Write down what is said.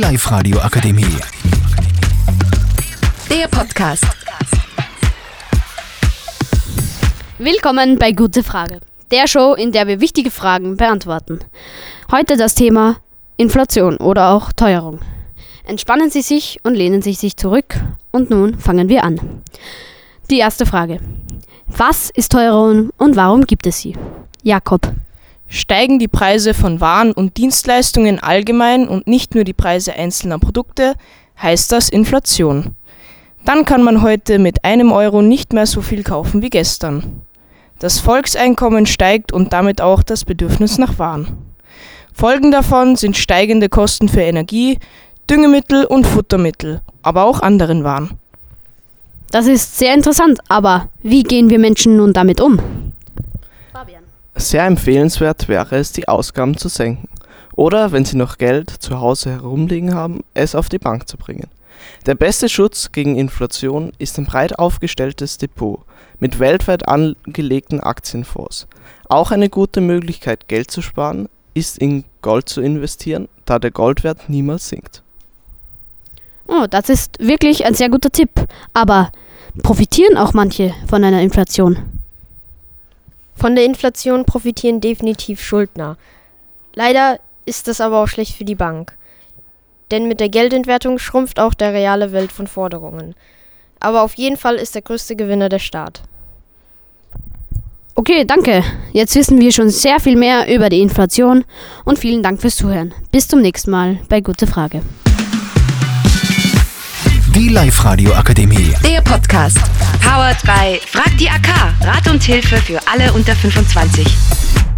Live-Radio Akademie. Der Podcast. Willkommen bei Gute Frage, der Show, in der wir wichtige Fragen beantworten. Heute das Thema Inflation oder auch Teuerung. Entspannen Sie sich und lehnen Sie sich zurück. Und nun fangen wir an. Die erste Frage. Was ist Teuerung und warum gibt es sie? Jakob. Steigen die Preise von Waren und Dienstleistungen allgemein und nicht nur die Preise einzelner Produkte, heißt das Inflation. Dann kann man heute mit einem Euro nicht mehr so viel kaufen wie gestern. Das Volkseinkommen steigt und damit auch das Bedürfnis nach Waren. Folgen davon sind steigende Kosten für Energie, Düngemittel und Futtermittel, aber auch anderen Waren. Das ist sehr interessant, aber wie gehen wir Menschen nun damit um? Fabian. Sehr empfehlenswert wäre es, die Ausgaben zu senken. Oder, wenn Sie noch Geld zu Hause herumliegen haben, es auf die Bank zu bringen. Der beste Schutz gegen Inflation ist ein breit aufgestelltes Depot mit weltweit angelegten Aktienfonds. Auch eine gute Möglichkeit, Geld zu sparen, ist in Gold zu investieren, da der Goldwert niemals sinkt. Oh, das ist wirklich ein sehr guter Tipp. Aber profitieren auch manche von einer Inflation? Von der Inflation profitieren definitiv Schuldner. Leider ist das aber auch schlecht für die Bank. Denn mit der Geldentwertung schrumpft auch der reale Welt von Forderungen. Aber auf jeden Fall ist der größte Gewinner der Staat. Okay, danke. Jetzt wissen wir schon sehr viel mehr über die Inflation und vielen Dank fürs Zuhören. Bis zum nächsten Mal bei Gute Frage. Die Live-Radio Akademie. Der Podcast. Powered by Frag die AK. Rat und Hilfe für alle unter 25.